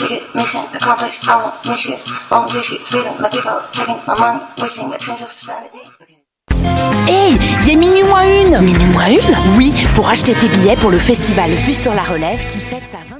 ticket. Hey, il est minuit moins une. Minuit moins une Oui, pour acheter tes billets pour le festival Vue sur la Relève qui fête sa 23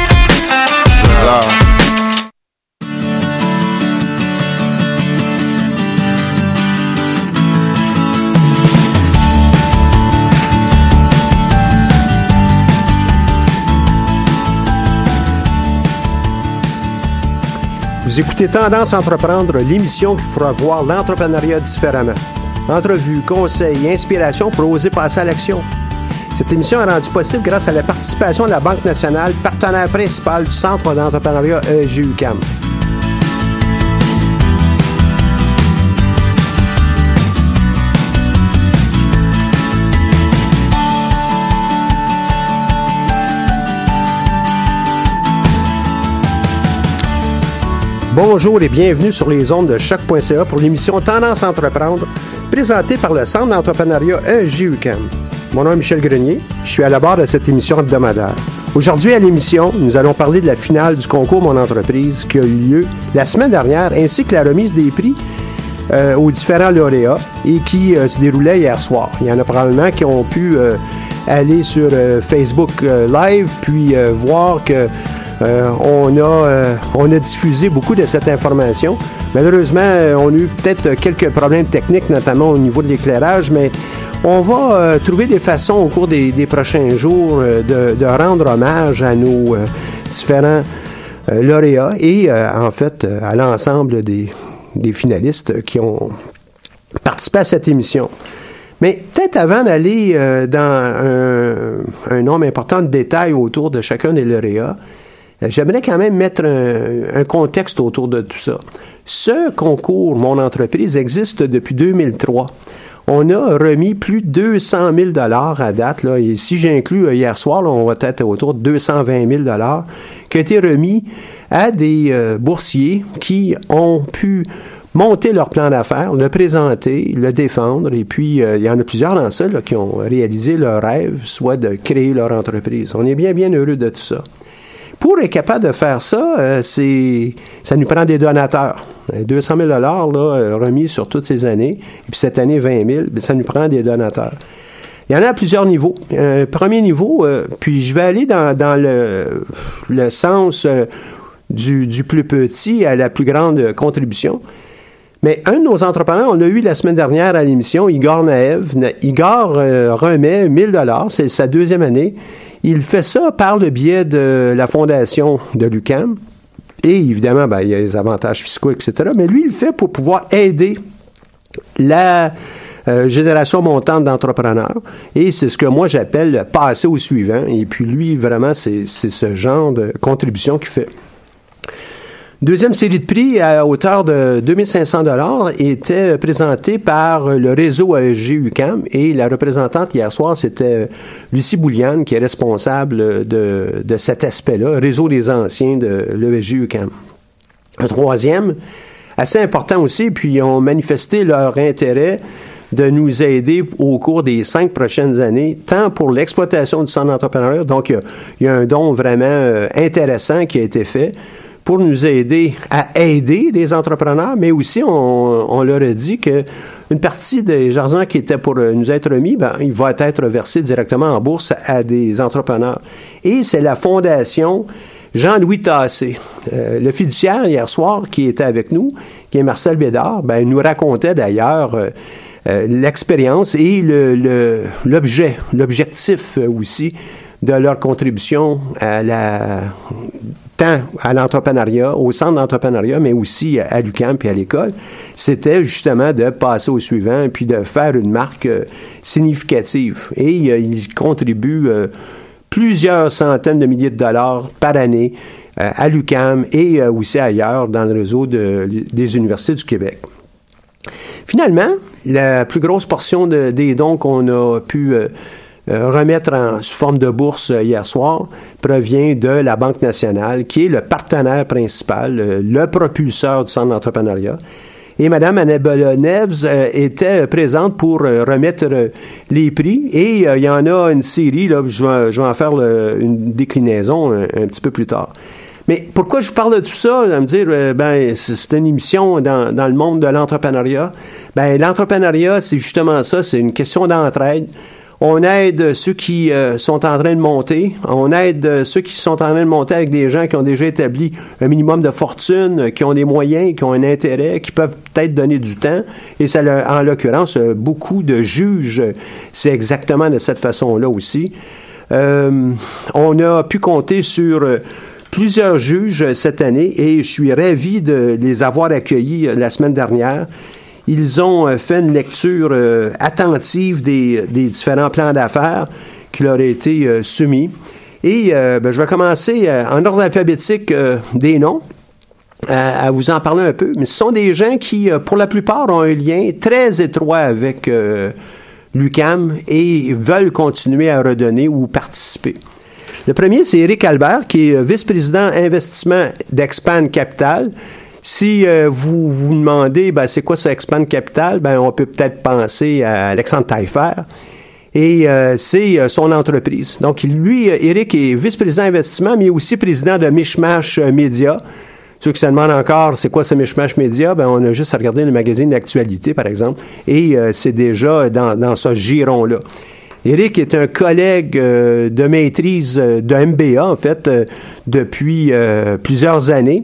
Vous écoutez Tendance Entreprendre, l'émission qui fera voir l'entrepreneuriat différemment. Entrevues, conseils et inspiration pour oser passer à l'action. Cette émission est rendue possible grâce à la participation de la Banque nationale, partenaire principal du Centre d'entrepreneuriat EGUCAM. Bonjour et bienvenue sur les ondes de choc.ca pour l'émission Tendance Entreprendre, présentée par le Centre d'entrepreneuriat EGUCAM. Mon nom est Michel Grenier, je suis à la barre de cette émission hebdomadaire. Aujourd'hui à l'émission, nous allons parler de la finale du concours Mon entreprise qui a eu lieu la semaine dernière, ainsi que la remise des prix euh, aux différents lauréats et qui euh, se déroulait hier soir. Il y en a probablement qui ont pu euh, aller sur Facebook Live puis voir que on, a, a diffusé beaucoup de cette information. Malheureusement, on a eu peut-être quelques problèmes techniques, notamment au niveau de l'éclairage, mais on va euh, trouver des façons au cours des, prochains jours euh, de, rendre hommage à nos euh, différents euh, lauréats et en fait à l'ensemble des, finalistes qui ont participé à cette émission. Mais peut-être avant d'aller dans un, un nombre important de détails autour de chacun des lauréats, j'aimerais quand même mettre un, un contexte autour de tout ça. Ce concours Mon entreprise existe depuis 2003. On a remis plus de 200 000 à date. Et si j'inclus euh, hier soir, on va être autour de 220 000 qui a été remis à des euh, boursiers qui ont pu monter leur plan d'affaires, le présenter, le défendre, et puis euh, il y en a plusieurs dans ça là, qui ont réalisé leur rêve, soit de créer leur entreprise. On est bien, bien heureux de tout ça. Pour être capable de faire ça, euh, c'est, ça nous prend des donateurs. Euh, 200 000 là, euh, remis sur toutes ces années, et puis cette année 20 000, ben, ça nous prend des donateurs. Il y en a à plusieurs niveaux. Premier niveau, puis je vais aller dans, le, sens du, du, plus petit à la plus grande contribution. Mais un de nos entrepreneurs, on l'a eu la semaine dernière à l'émission, Igor Naev. Igor remet 1000 dollars, c'est sa deuxième année. Il fait ça par le biais de la fondation de l'UCAM. Et évidemment, ben, il y a les avantages fiscaux, etc. Mais lui, il le fait pour pouvoir aider la euh, génération montante d'entrepreneurs. Et c'est ce que moi j'appelle passer au suivant. Et puis lui, vraiment, c'est ce genre de contribution qu'il fait. Deuxième série de prix à hauteur de 2500 dollars était présentée par le réseau AEG UCAM et la représentante hier soir, c'était Lucie Bouliane qui est responsable de, de cet aspect-là, réseau des anciens de l'ESG UCAM. Un troisième, assez important aussi, puis ils ont manifesté leur intérêt de nous aider au cours des cinq prochaines années, tant pour l'exploitation du centre d'entrepreneuriat, donc il y, a un don vraiment euh, intéressant qui a été fait, pour nous aider à aider les entrepreneurs, mais aussi on, leur a dit que une partie des argent qui était pour euh, nous être remis, ben, il va être versé directement en bourse à des entrepreneurs. Et c'est la fondation Jean-Louis Tassé, euh, le fiduciaire hier soir qui était avec nous, qui est Marcel Bédard, ben, nous racontait d'ailleurs euh, l'expérience et l'objet, l'objectif aussi de leur contribution à la à l'entrepreneuriat, au centre d'entrepreneuriat, mais aussi à l'UQAM et à l'école, c'était justement de passer au suivant puis de faire une marque euh, significative. Et euh, il contribue euh, plusieurs centaines de milliers de dollars par année à l'UQAM et aussi ailleurs dans le réseau des universités du Québec. Finalement, la plus grosse portion des dons qu'on a pu euh, remettre en, sous forme de bourse euh, hier soir provient de la Banque nationale, qui est le partenaire principal, euh, le propulseur du centre d'entrepreneuriat. Et Mme Annabelle Neves était présente pour remettre les prix. Et il y en a une série, là, je, vais, en faire une déclinaison un, petit peu plus tard. Mais pourquoi je parle de tout ça? À me dire, ben, c'est une émission dans, dans le monde de l'entrepreneuriat. Ben, l'entrepreneuriat, c'est justement ça, c'est une question d'entraide. On aide ceux qui euh, sont en train de monter. On aide ceux qui sont en train de monter avec des gens qui ont déjà établi un minimum de fortune, qui ont des moyens, qui ont un intérêt, qui peuvent peut-être donner du temps. Et ça, en l'occurrence, beaucoup de juges, c'est exactement de cette façon-là aussi. Euh, on a pu compter sur plusieurs juges cette année et je suis ravi de les avoir accueillis la semaine dernière. Ils ont euh, fait une lecture euh, attentive des, différents plans d'affaires qui leur ont été euh, soumis. Et ben, je vais commencer en ordre alphabétique des noms. À, vous en parler un peu, mais ce sont des gens qui, pour la plupart, ont un lien très étroit avec l'UCAM et veulent continuer à redonner ou participer. Le premier, c'est Eric Albert, qui est vice-président investissement d'Expand Capital. Si euh, vous vous demandez, ben, c'est quoi ce Expand Capital, ben, on peut peut-être penser à Alexandre Taillefer. Et euh, c'est euh, son entreprise. Donc, lui, Eric est vice-président investissement, mais aussi président de Mishmash Media. Ceux qui se demandent encore, c'est quoi ce Mishmash Media, ben, on a juste à regarder le magazine d'actualité, par exemple, et c'est déjà dans, dans ce giron-là. Eric est un collègue de maîtrise de MBA, en fait, depuis plusieurs années.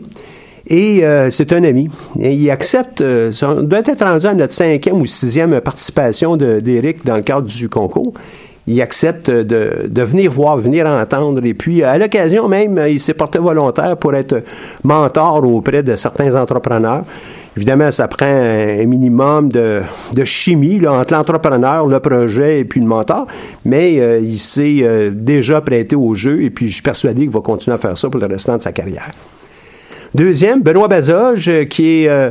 Et euh, c'est un ami. Et il accepte, euh, on doit être rendu à notre cinquième ou sixième participation d'Éric dans le cadre du concours. Il accepte de, de, venir voir, venir entendre. Et puis, à l'occasion même, il s'est porté volontaire pour être mentor auprès de certains entrepreneurs. Évidemment, ça prend un minimum de, de chimie là, entre l'entrepreneur, le projet et puis le mentor, mais euh, il s'est déjà prêté au jeu et puis je suis persuadé qu'il va continuer à faire ça pour le restant de sa carrière. Deuxième, Benoît Bazoge, euh, qui est euh,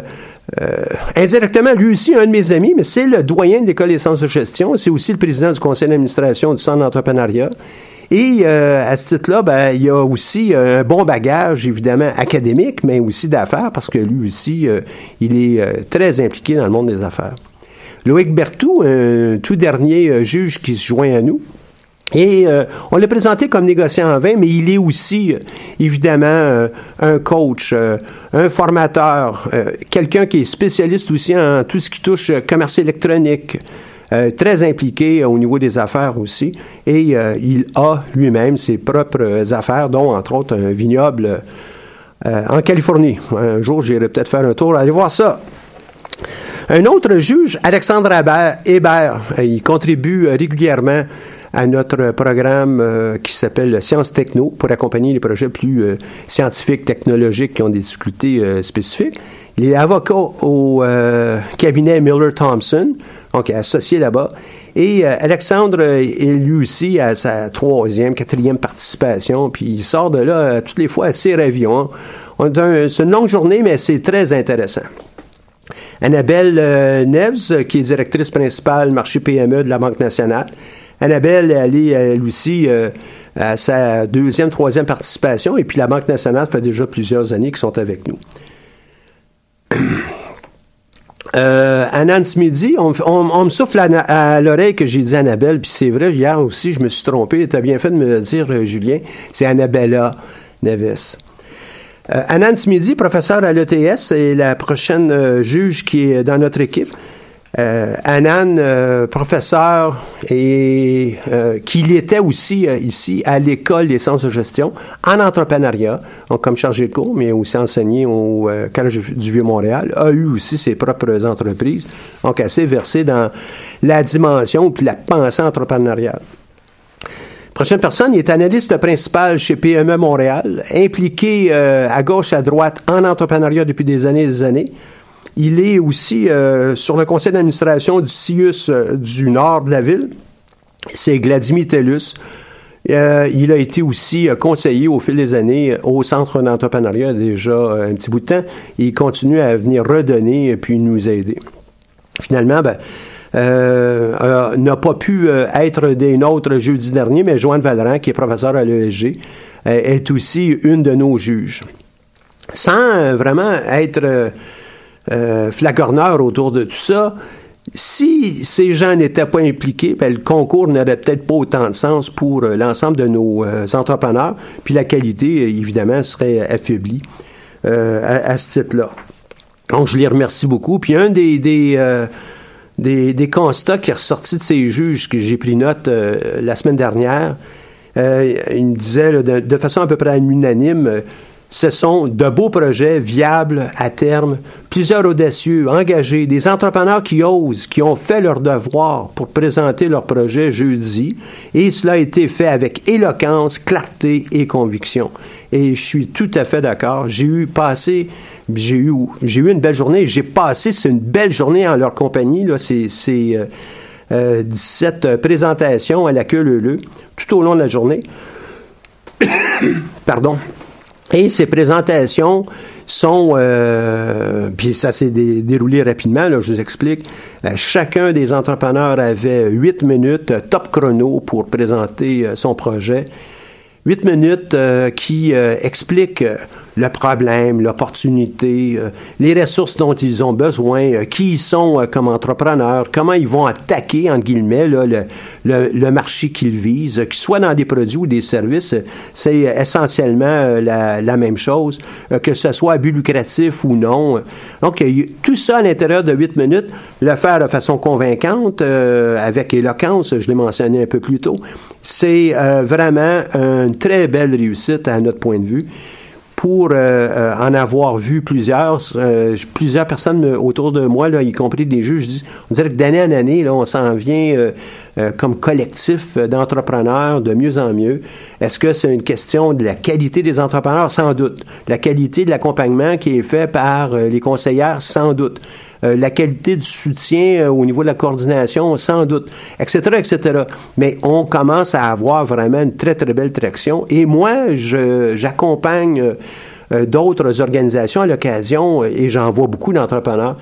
euh, indirectement lui aussi un de mes amis, mais c'est le doyen de l'École des sciences de gestion. C'est aussi le président du conseil d'administration du Centre d'entrepreneuriat. Et à ce titre-là, ben, il y a aussi un bon bagage, évidemment, académique, mais aussi d'affaires, parce que lui aussi, il est très impliqué dans le monde des affaires. Loïc Bertou, un tout dernier juge qui se joint à nous, et euh, on l'a présenté comme négociant en vin, mais il est aussi, euh, évidemment, euh, un coach, un formateur, quelqu'un qui est spécialiste aussi en tout ce qui touche commerce électronique, euh, très impliqué au niveau des affaires aussi. Et il a lui-même ses propres affaires, dont entre autres un vignoble en Californie. Un jour, j'irai peut-être faire un tour, aller voir ça. Un autre juge, Alexandre Hébert, il contribue régulièrement à notre programme euh, qui s'appelle Sciences Techno pour accompagner les projets plus euh, scientifiques, technologiques qui ont des difficultés euh, spécifiques. Il est avocat au cabinet Miller Thompson, donc associé là-bas. Et Alexandre est lui aussi à sa troisième, quatrième participation, puis il sort de là toutes les fois assez ravi. C'est une longue journée, mais c'est très intéressant. Annabelle Neves, qui est directrice principale marché PME de la Banque nationale, Annabelle est elle aussi, euh, à sa deuxième, troisième participation, et puis la Banque nationale fait déjà plusieurs années qu'ils sont avec nous. Euh, Anan Smidi, on, me souffle à, l'oreille que j'ai dit Annabelle, puis c'est vrai, hier aussi, je me suis trompé. Tu as bien fait de me le dire, euh, Julien. C'est Annabella Neves. Euh, Anan Smidi, professeur à l'ETS, est la prochaine euh, juge qui est dans notre équipe. Euh, Anan, euh, professeur, et euh, qu'il était aussi euh, ici à l'école des sciences de gestion en entrepreneuriat, donc comme chargé de cours, mais aussi enseigné au Collège du Vieux-Montréal, a eu aussi ses propres entreprises, donc assez versé dans la dimension puis la pensée entrepreneuriale. Prochaine personne, il est analyste principal chez PME Montréal, impliqué à gauche, à droite en entrepreneuriat depuis des années et des années. Il est aussi euh, sur le conseil d'administration du CIUS euh, du nord de la ville. C'est Vladimir Tellus. Euh, il a été aussi conseiller au fil des années au Centre d'entrepreneuriat déjà un petit bout de temps. Il continue à venir redonner et puis nous aider. Finalement, ben, n'a pas pu être des nôtres jeudi dernier, mais Joanne Valran, qui est professeur à l'ESG, est aussi une de nos juges. Sans vraiment être euh, autour de tout ça. Si ces gens n'étaient pas impliqués, ben, le concours n'aurait peut-être pas autant de sens pour euh, l'ensemble de nos euh, entrepreneurs, puis la qualité, évidemment, serait affaiblie à, ce titre-là. Donc, je les remercie beaucoup. Puis un des, des, des, constats qui est ressorti de ces juges que j'ai pris note la semaine dernière, il me disait de, de, façon à peu près unanime, ce sont de beaux projets viables à terme, plusieurs audacieux, engagés, des entrepreneurs qui osent, qui ont fait leur devoir pour présenter leur projet jeudi, et cela a été fait avec éloquence, clarté et conviction. Et je suis tout à fait d'accord. J'ai eu passé, j'ai eu, j'ai eu une belle journée. J'ai passé, c'est une belle journée en leur compagnie. Là, c'est, euh, 17 euh, présentations à la queue tout au long de la journée. Pardon. Et ces présentations sont, euh, puis ça s'est déroulé rapidement, là, je vous explique. Euh, chacun des entrepreneurs avait huit minutes top chrono pour présenter euh, son projet. Huit minutes euh, qui expliquent le problème, l'opportunité, euh, les ressources dont ils ont besoin, euh, qui ils sont euh, comme entrepreneurs, comment ils vont attaquer, entre guillemets, là, le, le, le, marché qu'ils visent, qu'ils soient dans des produits ou des services, c'est essentiellement la, la, même chose, que ce soit à but lucratif ou non. Donc, tout ça à l'intérieur de huit minutes, le faire de façon convaincante, avec éloquence, je l'ai mentionné un peu plus tôt, c'est vraiment une très belle réussite à notre point de vue pour euh, euh, en avoir vu plusieurs, euh, plusieurs personnes autour de moi, là, y compris des juges, on dirait que d'année en année, là, on s'en vient comme collectif d'entrepreneurs de mieux en mieux. Est-ce que c'est une question de la qualité des entrepreneurs? Sans doute. La qualité de l'accompagnement qui est fait par les conseillères? Sans doute. Euh, la qualité du soutien euh, au niveau de la coordination, sans doute, etc., etc. Mais on commence à avoir vraiment une très, très belle traction. Et moi, j'accompagne euh, d'autres organisations à l'occasion, et j'en vois beaucoup d'entrepreneurs.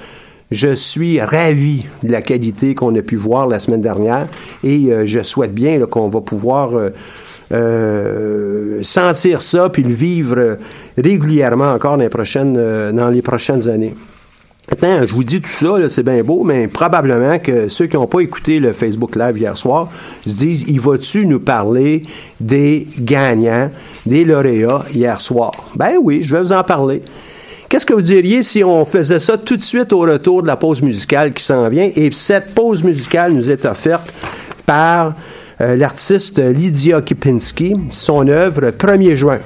Je suis ravi de la qualité qu'on a pu voir la semaine dernière et je souhaite bien qu'on va pouvoir sentir ça puis le vivre régulièrement encore dans les prochaines, dans les prochaines années. Attends, je vous dis tout ça, c'est bien beau, mais probablement que ceux qui n'ont pas écouté le Facebook Live hier soir se disent, il va-tu nous parler des gagnants, des lauréats hier soir? Ben oui, je vais vous en parler. Qu'est-ce que vous diriez si on faisait ça tout de suite au retour de la pause musicale qui s'en vient? Et cette pause musicale nous est offerte par euh, l'artiste Lydia Kipinski, son œuvre 1er juin.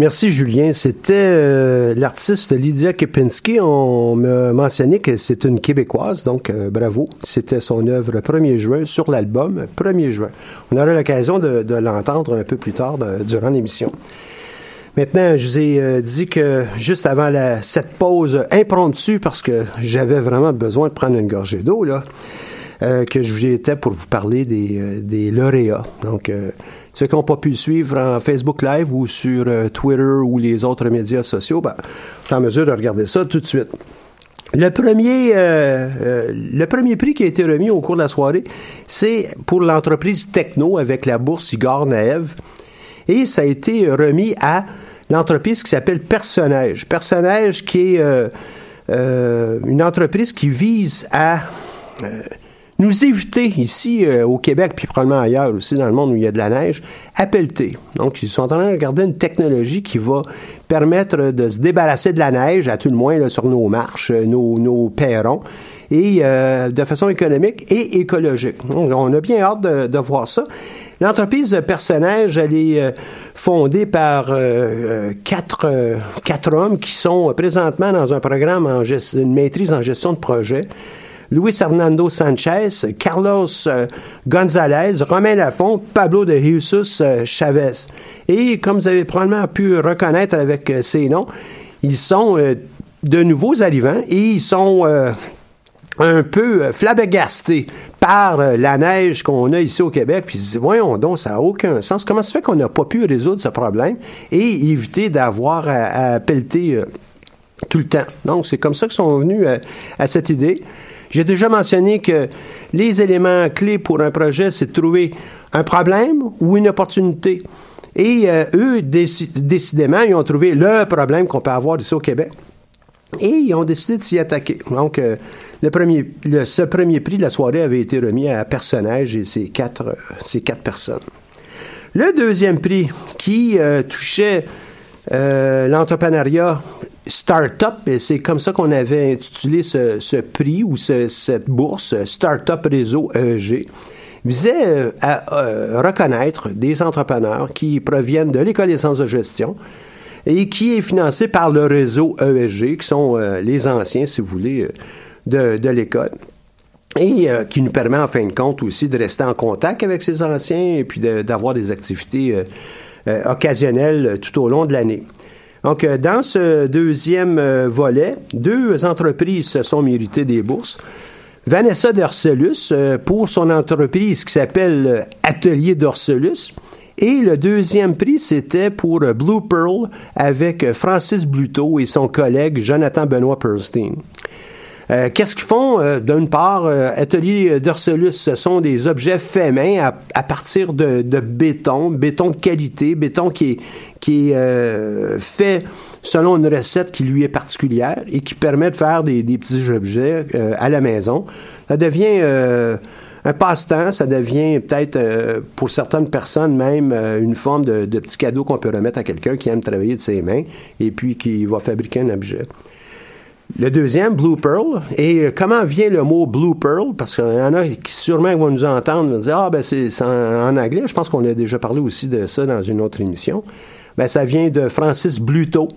Merci Julien. C'était euh, l'artiste Lydia Kepinski. On m'a mentionné que c'est une Québécoise, donc euh, bravo. C'était son œuvre 1er juin sur l'album 1er juin. On aura l'occasion de, l'entendre un peu plus tard durant l'émission. Maintenant, je vous ai euh, dit que juste avant cette pause impromptue, parce que j'avais vraiment besoin de prendre une gorgée d'eau, là, que je vous étais pour vous parler des, lauréats. Donc, ceux qui n'ont pas pu le suivre en Facebook Live ou sur euh, Twitter ou les autres médias sociaux, ben, sont en mesure de regarder ça tout de suite. Le premier, euh, euh, le premier prix qui a été remis au cours de la soirée, c'est pour l'entreprise Techno avec la bourse Igor Naev. Et ça a été remis à l'entreprise qui s'appelle Personnage. Personnage qui est une entreprise qui vise à nous éviter ici euh, au Québec, puis probablement ailleurs aussi dans le monde où il y a de la neige, à pelleter. Donc, ils sont en train de regarder une technologie qui va permettre de se débarrasser de la neige, à tout le moins là, sur nos marches, euh, nos, nos perrons, et euh, de façon économique et écologique. Donc, on a bien hâte de, de voir ça. L'entreprise Personnage, elle est euh, fondée par euh, quatre, quatre hommes qui sont présentement dans un programme en gest- une maîtrise en gestion de projet. Luis Hernando Sanchez, Carlos euh, Gonzalez, Romain Lafont, Pablo de Jesus euh, Chavez. Et comme vous avez probablement pu reconnaître avec euh, ces noms, ils sont de nouveaux arrivants et ils sont un peu flabbergastés par la neige qu'on a ici au Québec. Puis ils voyons donc, ça n'a aucun sens. Comment se fait qu'on n'a pas pu résoudre ce problème et éviter d'avoir à, pelleter tout le temps? Donc, c'est comme ça qu'ils sont venus à cette idée. J'ai déjà mentionné que les éléments clés pour un projet, c'est de trouver un problème ou une opportunité. Et euh, eux, déci- décidément, ils ont trouvé le problème qu'on peut avoir ici au Québec. Et ils ont décidé de s'y attaquer. Donc, euh, le premier, le- ce premier prix de la soirée avait été remis à Personnage et ses quatre, euh, ses quatre personnes. Le deuxième prix qui euh, touchait euh, l'entrepreneuriat Startup, et c'est comme ça qu'on avait intitulé ce, prix ou ce- cette bourse, Startup Réseau EEG, visait euh, à euh, reconnaître des entrepreneurs qui proviennent de l'École des sciences de gestion et qui est financé par le réseau ESG, qui sont euh, les anciens, si vous voulez, de, l'école et qui nous permet en fin de compte aussi de rester en contact avec ces anciens et puis d'avoir des activités occasionnelles tout au long de l'année. Donc, euh, dans ce deuxième euh, volet, deux entreprises se sont méritées des bourses. Vanessa Dorcelus euh, pour son entreprise qui s'appelle Atelier Dorcelus. Et le deuxième prix, c'était pour Blue Pearl avec Francis Bluto et son collègue Jonathan Benoît Perlstein. Euh, Qu'est-ce qu'ils font? Euh, D'une part, euh, Atelier d'Orcelus, ce sont des objets faits main à, à partir de, de béton, béton de qualité, béton qui est, qui est fait selon une recette qui lui est particulière et qui permet de faire des, des petits objets euh, à la maison. Ça devient euh, un passe-temps, ça devient peut-être euh, pour certaines personnes même une forme de, de petit cadeau qu'on peut remettre à quelqu'un qui aime travailler de ses mains et puis qui va fabriquer un objet. Le deuxième, Blue Pearl. Et euh, comment vient le mot Blue Pearl? Parce qu'il y en a qui sûrement vont nous entendre, dire, ah, ben c'est en, anglais. Je pense qu'on a déjà parlé aussi de ça dans une autre émission. Ben, ça vient de Francis Bluto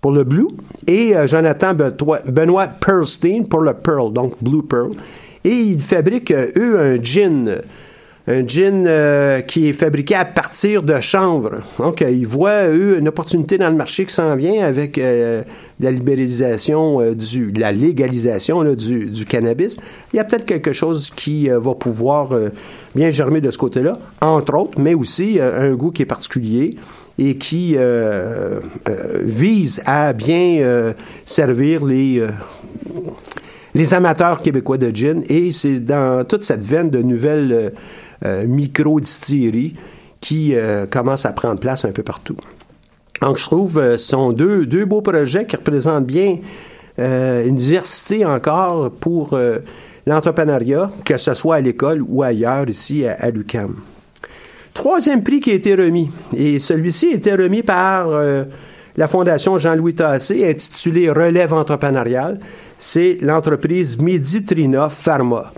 pour le Blue et euh, Jonathan Benoît Pearlstein pour le Pearl, donc Blue Pearl. Et ils fabriquent, euh, eux, un gin. Un gin euh, qui est fabriqué à partir de chanvre. Donc, euh, ils voient, eux, une opportunité dans le marché qui s'en vient avec euh, la libéralisation, du, la légalisation du, du cannabis. Il y a peut-être quelque chose qui va pouvoir bien germer de ce côté-là, entre autres, mais aussi un goût qui est particulier et qui vise à bien servir les, les amateurs québécois de gin. Et c'est dans toute cette veine de nouvelles micro-distilleries qui euh, commencent à prendre place un peu partout. Donc, je trouve euh, ce sont deux, deux beaux projets qui représentent bien euh, une diversité encore pour euh, l'entrepreneuriat, que ce soit à l'école ou ailleurs ici à, l'UQAM. Troisième prix qui a été remis, et celui-ci a été remis par euh, la Fondation Jean-Louis Tassé, intitulé Relève entrepreneuriale. C'est l'entreprise Meditrina Pharma.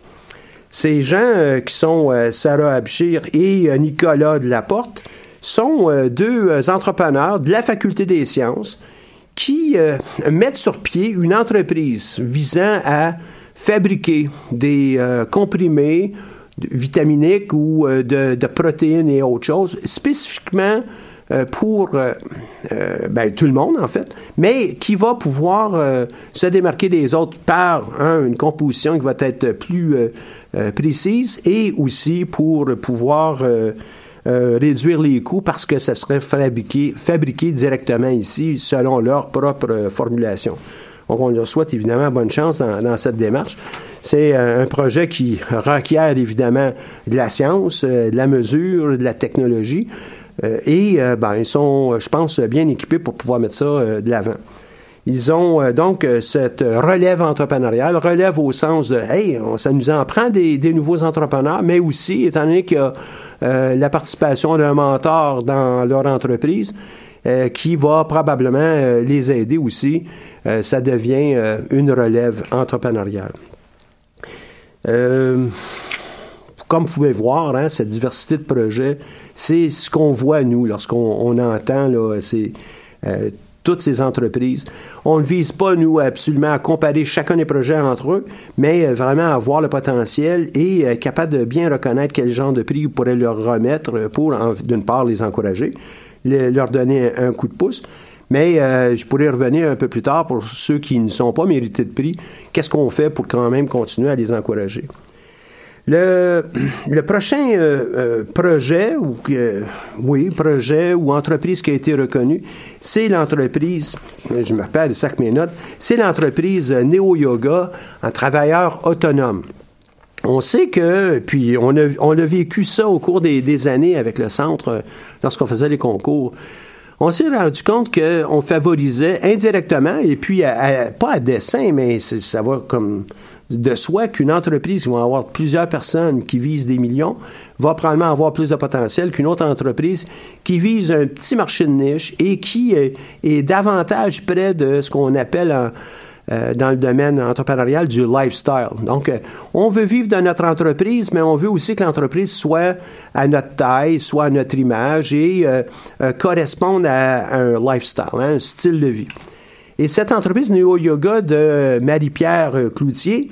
Ces gens euh, qui sont euh, Sarah Abchir et euh, Nicolas Delaporte, sont deux entrepreneurs de la faculté des sciences qui mettent sur pied une entreprise visant à fabriquer des comprimés vitaminiques ou de, protéines et autres choses, spécifiquement pour ben, tout le monde, en fait, mais qui va pouvoir se démarquer des autres par un, une composition qui va être plus précise et aussi pour pouvoir euh, euh, réduire les coûts parce que ça serait fabriqué, fabriqué directement ici selon leur propre euh, formulation. Donc, on leur souhaite évidemment bonne chance dans, cette démarche. C'est euh, un projet qui requiert évidemment de la science, euh, de la mesure, de la technologie. Euh, et euh, ben, ils sont, je pense, bien équipés pour pouvoir mettre ça euh, de l'avant. Ils ont euh, donc euh, cette relève entrepreneuriale, relève au sens de, hey, ça nous en prend des, nouveaux entrepreneurs, mais aussi, étant donné qu'il y a euh, la participation d'un mentor dans leur entreprise, qui va probablement les aider aussi, ça devient une relève entrepreneuriale. Comme vous pouvez voir, hein, cette diversité de projets, c'est ce qu'on voit, nous, lorsqu'on on entend là, euh, toutes ces entreprises. On ne vise pas, nous, absolument à comparer chacun des projets entre eux, mais euh, vraiment à voir le potentiel et être capable de bien reconnaître quel genre de prix pourrez leur remettre pour, en- d'une part, les encourager, le- leur donner un, coup de pouce. Mais euh, je pourrais revenir un peu plus tard pour ceux qui ne sont pas mérités de prix. Qu'est-ce qu'on fait pour quand même continuer à les encourager? Le, prochain euh, euh, projet, ou euh, oui, projet ou entreprise qui a été reconnue, c'est l'entreprise, je me rappelle avec mes notes, c'est l'entreprise Neo Yoga, un travailleur autonome. On sait que, puis on a, on a vécu ça au cours des, années avec le centre lorsqu'on faisait les concours. On s'est rendu compte qu'on favorisait indirectement, et puis à- pas à dessein, mais ça va comme de soi qu'une entreprise qui va avoir plusieurs personnes qui visent des millions va probablement avoir plus de potentiel qu'une autre entreprise qui vise un petit marché de niche et qui est, est davantage près de ce qu'on appelle euh, dans le domaine entrepreneurial du lifestyle. Donc, euh, on veut vivre de notre entreprise, mais on veut aussi que l'entreprise soit à notre taille, soit à notre image et euh, euh, corresponde à un lifestyle, hein, un style de vie. Et cette entreprise Néo Yoga de Marie-Pierre euh, Cloutier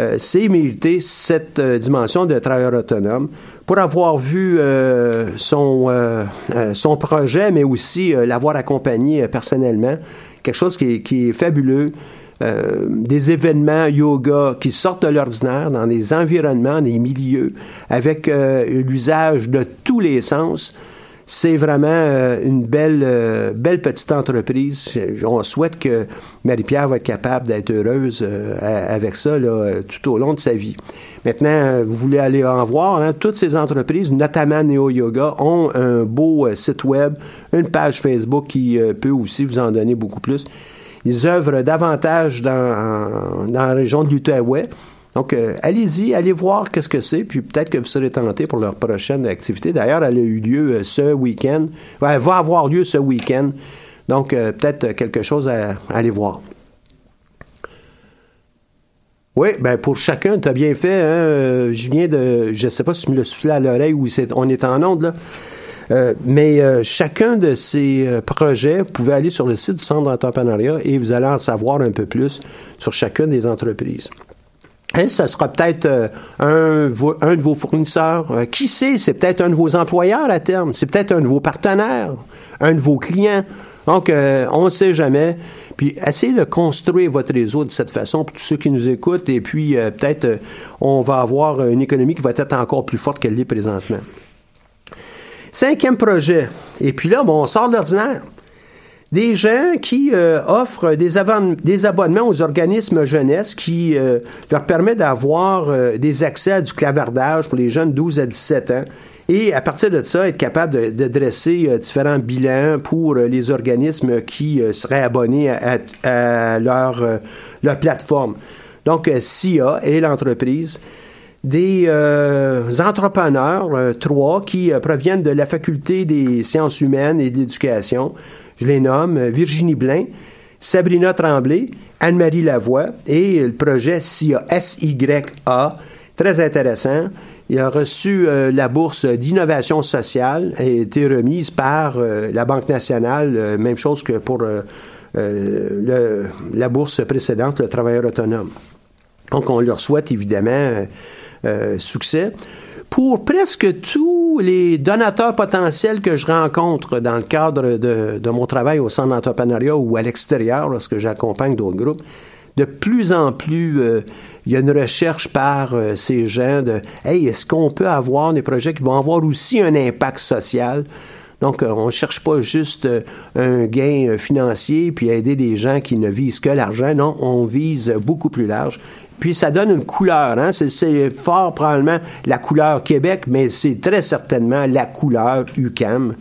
euh, s'est mérité cette euh, dimension de travailleur autonome pour avoir vu euh, son, son projet, mais aussi l'avoir accompagné personnellement. Quelque chose qui est, fabuleux. Des événements yoga qui sortent de l'ordinaire dans des environnements, des milieux, avec l'usage de tous les sens. C'est vraiment euh, une belle, euh, belle petite entreprise. On souhaite que Marie-Pierre va être capable d'être heureuse euh, avec ça tout au long de sa vie. Maintenant, vous voulez aller en voir, hein, toutes ces entreprises, notamment Neo Yoga, ont un beau site web, une page Facebook qui peut aussi vous en donner beaucoup plus. Ils œuvrent davantage dans la région de l'Outaouais. Donc, euh, allez-y, allez voir qu'est-ce que c'est, puis peut-être que vous serez tenté pour leur prochaine activité. D'ailleurs, elle a eu lieu euh, ce week-end. Elle va avoir lieu ce week-end. Donc, euh, peut-être quelque chose à, aller voir. Oui, ben pour chacun, tu as bien fait, hein, euh, Julien, de, je sais pas si tu me l'as soufflé à l'oreille ou on est en onde, là. Mais chacun de ces projets, vous pouvez aller sur le site du Centre d'entrepreneuriat et vous allez en savoir un peu plus sur chacune des entreprises. Hein, ça sera peut-être euh, un, un de vos fournisseurs. Euh, qui sait, c'est peut-être un de vos employeurs à terme. C'est peut-être un de vos partenaires, un de vos clients. Donc, euh, on ne sait jamais. Puis, essayez de construire votre réseau de cette façon pour tous ceux qui nous écoutent. Et puis, euh, peut-être, on va avoir une économie qui va être encore plus forte qu'elle l'est présentement. Cinquième projet. Et puis là, bon, on sort de l'ordinaire. Des gens qui euh, offrent des, abonnements aux organismes jeunesse qui euh, leur permet d'avoir euh, des accès à du clavardage pour les jeunes 12 à 17 ans. Et à partir de ça, être capable de, de dresser différents bilans pour les organismes qui seraient abonnés à, leur, plateforme. Donc, SIA et l'entreprise des entrepreneurs, trois, qui proviennent de la Faculté des sciences humaines et de l'éducation. Je les nomme euh, Virginie Blain, Sabrina Tremblay, Anne-Marie Lavoie et le projet SIA, S-Y-A, Très intéressant. Il a reçu euh, la bourse d'innovation sociale et a été remise par euh, la Banque nationale, même chose que pour la bourse précédente, le travailleur autonome. Donc, on leur souhaite évidemment succès. Pour presque tous les donateurs potentiels que je rencontre dans le cadre de, mon travail au centre d'entrepreneuriat ou à l'extérieur, lorsque j'accompagne d'autres groupes, de plus en plus, euh, il y a une recherche par euh, ces gens de Hey, est-ce qu'on peut avoir des projets qui vont avoir aussi un impact social? Donc, euh, on ne cherche pas juste un gain financier puis aider des gens qui ne visent que l'argent. Non, on vise beaucoup plus large. Puis ça donne une couleur. Hein? C'est- fort probablement la couleur Québec, mais c'est très certainement la couleur UCAM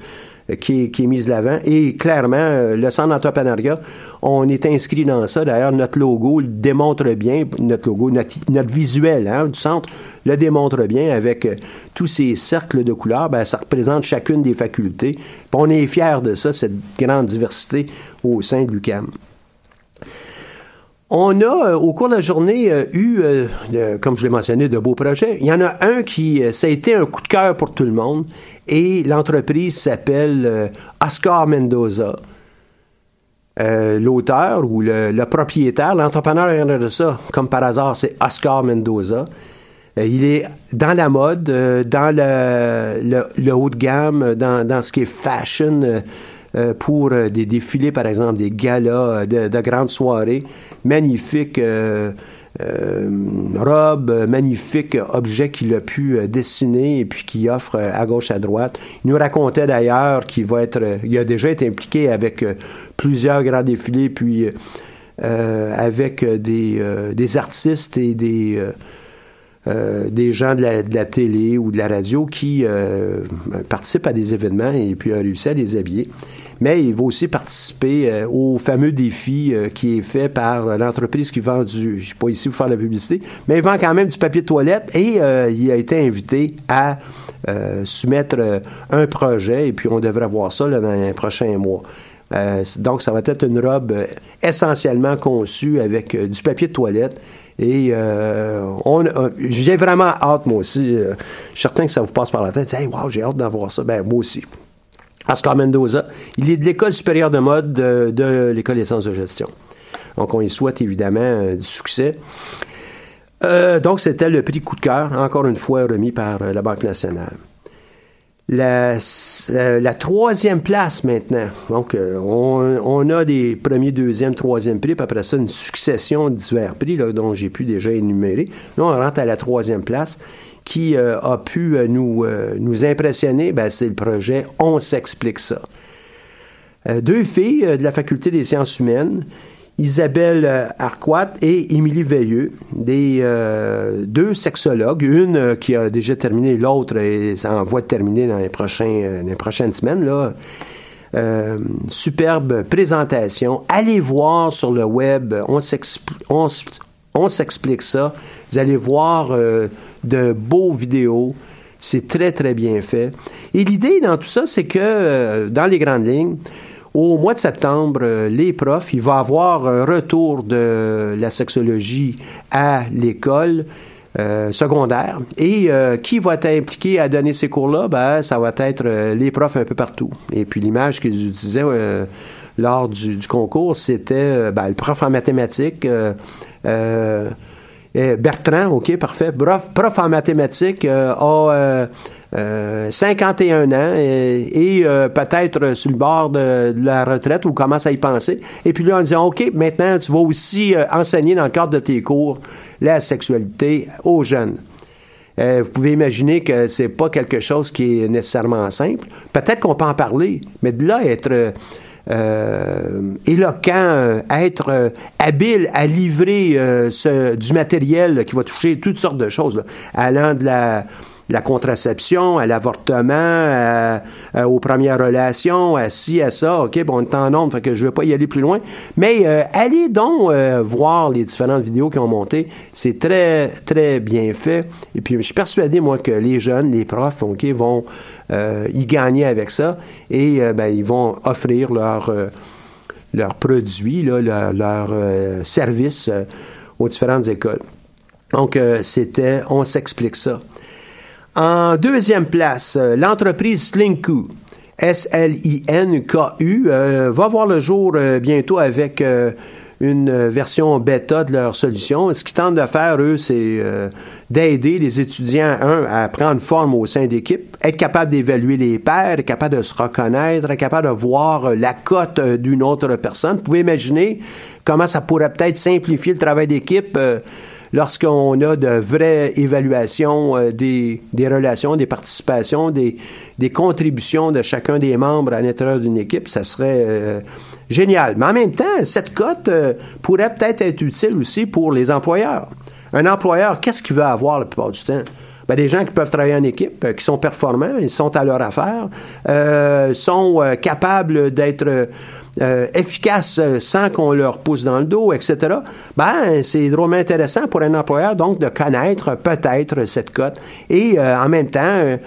euh, qui est, mise l'avant. Et clairement, euh, le centre d'entrepreneuriat, on est inscrit dans ça. D'ailleurs, notre logo le démontre bien, notre logo, notre, notre visuel hein, du centre le démontre bien avec euh, tous ces cercles de couleurs. Ben, ça représente chacune des facultés. Puis on est fiers de ça, cette grande diversité au sein de l'UCAM. On a, euh, au cours de la journée, euh, eu, euh, comme je l'ai mentionné, de beaux projets. Il y en a un qui, ça a été un coup de cœur pour tout le monde, et l'entreprise s'appelle Oscar Mendoza. L'auteur ou le, propriétaire, l'entrepreneur de ça, comme par hasard, c'est Oscar Mendoza. Il est dans la mode, dans le, le- haut de gamme, dans, dans ce qui est fashion, euh, pour euh, des défilés, par exemple, des galas euh, de, de grandes soirées. Magnifique euh, euh, robe, euh, magnifique objet qu'il a pu dessiner et puis qu'il offre à gauche, à droite. Il nous racontait d'ailleurs qu'il va être, il a déjà été impliqué avec plusieurs grands défilés, puis avec des, des artistes et des euh, des gens de la, télé ou de la radio qui euh, participent à des événements et puis a réussi à les habiller. Mais il va aussi participer euh, au fameux défi qui est fait par l'entreprise qui vend du, je suis pas ici pour faire la publicité, mais il vend quand même du papier de toilette et il a été invité à soumettre un projet et puis on devrait voir ça dans les prochains mois. Euh, donc, ça va être une robe euh, essentiellement conçue avec euh, du papier de toilette. Et j'ai vraiment hâte, moi aussi. je suis certain que ça vous passe par la tête. Hey, wow, j'ai hâte d'en voir ça. Ben, moi aussi. Oscar Mendoza, il est de l'École supérieure de mode de, de l'École des sciences de gestion. Donc, on y souhaite évidemment du succès. Donc, c'était le prix coup de cœur, encore une fois remis par la Banque nationale. La, euh, la troisième place maintenant. Donc, euh, on, a des premiers, deuxième, troisième prix, puis après ça, une succession de divers prix dont j'ai pu déjà énumérer. Là, on rentre à la troisième place qui euh, a pu nous, impressionner. Ben, c'est le projet On s'explique ça. Deux filles de la Faculté des sciences humaines, Isabelle euh, Arquat et Émilie Veilleux, des euh, deux sexologues, une euh, qui a déjà terminé, l'autre est en voie de terminer dans les, prochaines semaines. Superbe présentation. Allez voir sur le web, on s'explique, ça. Vous allez voir de beaux vidéos. C'est très, très bien fait. Et l'idée dans tout ça, c'est que dans les grandes lignes, au mois de septembre, euh, les profs, il va y avoir un retour de la sexologie à l'école euh, secondaire. Et euh, qui va être impliqué à donner ces cours-là? Ben, ça va être euh, les profs un peu partout. Et puis l'image qu'ils utilisaient euh, lors du, du concours, c'était ben, le prof en mathématiques. Bertrand, OK, parfait. Prof, prof en mathématiques a euh, euh, 51 ans et, et, euh, peut-être sur le bord de, la retraite ou commence à y penser. Et puis là, on dit, OK, maintenant, tu vas aussi euh, enseigner dans le cadre de tes cours la sexualité aux jeunes. Euh, vous pouvez imaginer que c'est pas quelque chose qui est nécessairement simple. Peut-être qu'on peut en parler, mais de là être euh, euh, éloquent, euh, être euh, habile à livrer euh, du matériel qui va toucher toutes sortes de choses, allant de la, la contraception, à l'avortement, aux premières relations, à ci, à ça. OK, bon, on est en nombre, fait que je ne vais pas y aller plus loin. Mais euh, allez donc euh, voir les différentes vidéos qui ont monté. C'est très, très bien fait. Et puis, je suis persuadé, moi, que les jeunes, les profs, OK, vont euh, y gagner avec ça. Et ben, ils vont offrir leur... leurs produits, là, leur, leur, services aux différentes écoles. Donc, c'était On s'explique ça. En deuxième place, euh, l'entreprise Slinku, S-L-I-N-K-U, euh, va voir le jour euh, bientôt avec une version bêta de leur solution. Ce qu'ils tentent de faire, eux, c'est d'aider les étudiants, un, à prendre forme au sein d'équipes, être capable d'évaluer les pairs, être capable de se reconnaître, être capable de voir la cote d'une autre personne. Vous pouvez imaginer comment ça pourrait peut-être simplifier le travail d'équipe lorsqu'on a de vraies évaluations euh, des, relations, des participations, des, contributions de chacun des membres à l'intérieur d'une équipe, ça serait euh, génial. Mais en même temps, cette cote euh, pourrait peut-être être utile aussi pour les employeurs. Un employeur, qu'est-ce qu'il veut avoir la plupart du temps? Ben, des gens qui peuvent travailler en équipe, qui sont performants, ils sont à leur affaire, sont capables d'être euh, efficaces euh, sans qu'on leur pousse dans le dos, etc. Ben, c'est drôlement intéressant pour un employeur, donc, de connaître peut-être cette cote. Et euh, en même temps, euh,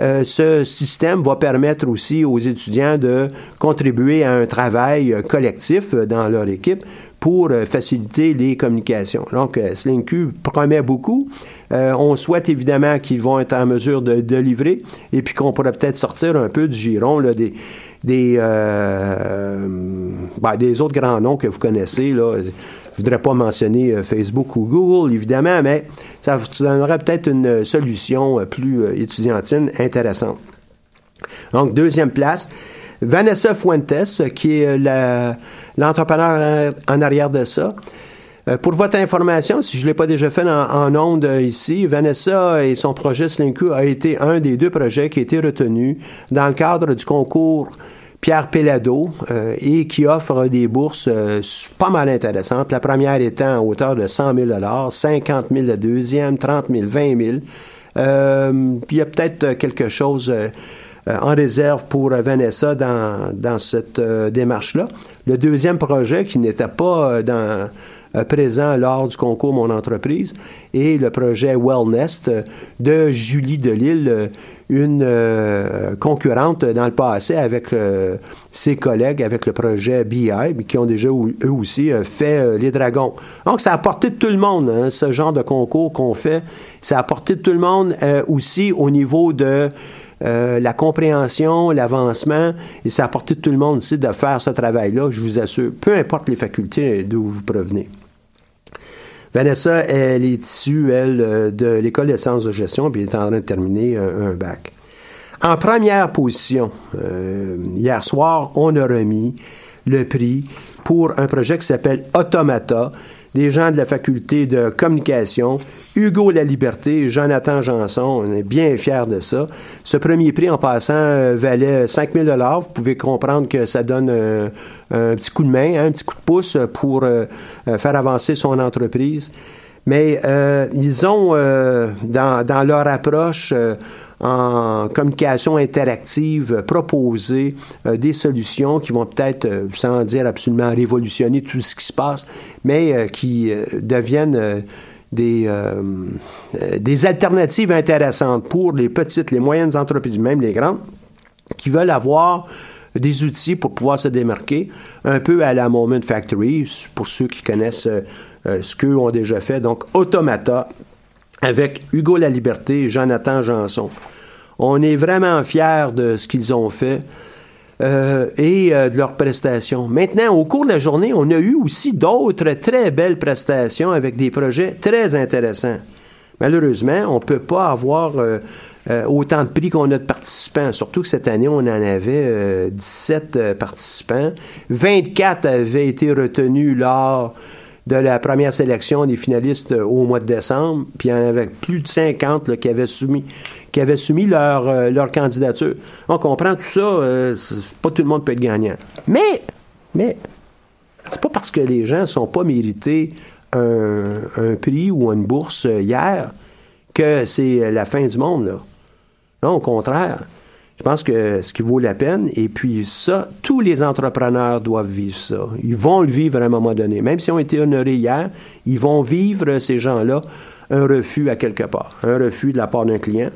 euh, ce système va permettre aussi aux étudiants de contribuer à un travail collectif dans leur équipe pour euh, faciliter les communications. Donc, Slinku promet beaucoup. Euh, on souhaite évidemment qu'ils vont être en mesure de, de livrer et puis qu'on pourrait peut-être sortir un peu du giron là, des, des, euh, ben, des autres grands noms que vous connaissez. Là. Je voudrais pas mentionner euh, Facebook ou Google, évidemment, mais ça vous donnerait peut-être une solution euh, plus étudiantine intéressante. Donc, deuxième place. Vanessa Fuentes, qui est l'entrepreneur en arrière de ça. Euh, Pour votre information, si je ne l'ai pas déjà fait en, en ondes ici, Vanessa et son projet Slinku a été un des deux projets qui a été retenu dans le cadre du concours Pierre Pellado euh, et qui offre des bourses euh, pas mal intéressantes. La première étant à hauteur de 100 000 50 000 la deuxième, 30 000, 20 000. Euh, il y a peut-être quelque chose euh, en réserve pour Vanessa dans, dans cette démarche-là. Le deuxième projet qui n'était pas dans, présent lors du concours Mon entreprise est le projet Wellnest euh, de Julie Delille, euh, une euh, concurrente dans le passé avec euh, ses collègues avec le projet BI, qui ont déjà eux aussi euh, fait euh, les dragons. Donc ça a apporté de tout le monde, hein, ce genre de concours qu'on fait. Ça a apporté de tout le monde euh, aussi au niveau de euh, la compréhension, l'avancement, et ça a apporté de tout le monde aussi de faire ce travail-là, je vous assure, peu importe les facultés d'où vous provenez. Vanessa, elle est issue, elle, euh, de l'École des sciences de gestion, puis elle est en train de terminer un, un bac. En première position, euh, hier soir, on a remis le prix pour un projet qui s'appelle Automata, des gens de la faculté de communication, Hugo La Liberté et Jonathan Janson. On est bien fiers de ça. Ce premier prix, en passant, euh, valait 5 000 Vous pouvez comprendre que ça donne euh, un petit coup de main, hein, un petit coup de pouce pour euh, euh, faire avancer son entreprise. Mais ils ont, dans, dans leur approche en communication interactive, euh, proposé euh, des solutions qui vont peut-être, euh, sans dire absolument révolutionner tout ce qui se passe, mais qui deviennent des, alternatives intéressantes pour les petites, les moyennes entreprises, même les grandes, qui veulent avoir des outils pour pouvoir se démarquer, un peu à la Moment Factory, pour ceux qui connaissent ce qu'eux ont déjà fait. Donc, Automata, avec Hugo La Liberté et Jonathan Janson. On est vraiment fiers de ce qu'ils ont fait euh, et euh, de leurs prestations. Maintenant, au cours de la journée, on a eu aussi d'autres très belles prestations avec des projets très intéressants. Malheureusement, on ne peut pas avoir euh, euh, autant de prix qu'on a de participants. Surtout que cette année, on en avait euh, 17 euh, participants. 24 avaient été retenus lors de la première sélection des finalistes euh, au mois de décembre, puis il y en avait plus de 50 là, qui avaient soumis, qui avaient soumis leur, euh, candidature. On comprend tout ça, euh, pas tout le monde peut être gagnant. Mais, mais, c'est pas parce que les gens sont pas mérités un, un prix ou une bourse hier que c'est la fin du monde, là. Non, au contraire. Je pense que ce qui vaut la peine, et puis ça, tous les entrepreneurs doivent vivre ça. Ils vont le vivre à un moment donné. Même si on été honorés hier, ils vont vivre, ces gens-là, un refus à quelque part. Un refus de la part d'un client,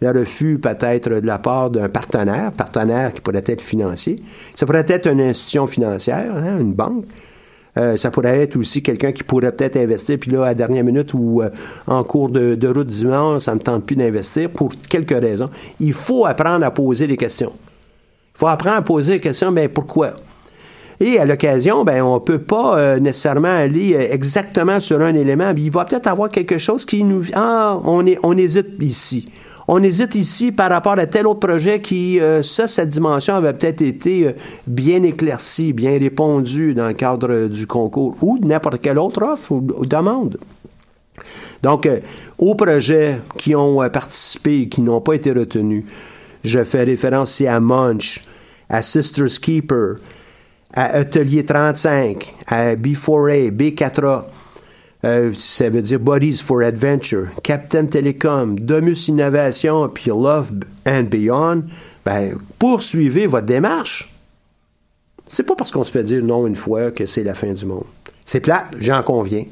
le refus peut-être de la part d'un partenaire, partenaire qui pourrait être financier. Ça pourrait être une institution financière, hein, une banque. Euh, ça pourrait être aussi quelqu'un qui pourrait peut-être investir, puis là, à la dernière minute ou euh, en cours de, route dimanche, ça ne me tente plus d'investir pour quelques raisons. Il faut apprendre à poser des questions. Il faut apprendre à poser des questions, mais pourquoi? Et à l'occasion, ben, on peut pas euh, nécessairement aller exactement sur un élément. Il va peut-être avoir quelque chose qui nous... Ah, on, est, on hésite ici. On hésite ici par rapport à tel autre projet qui, euh, ça, cette dimension avait peut-être été euh, bien éclaircie, bien répondue dans le cadre euh, du concours ou n'importe quelle autre offre ou, demande. Donc, aux projets qui ont participé qui n'ont pas été retenus, je fais référence ici à Munch, à Sister's Keeper, à Atelier 35, à B4A, B4A, euh, ça veut dire Bodies for Adventure, Captain Telecom, Domus Innovation, puis Love and Beyond, ben, poursuivez votre démarche. C'est pas parce qu'on se fait dire non une fois que c'est la fin du monde. C'est plate, j'en conviens.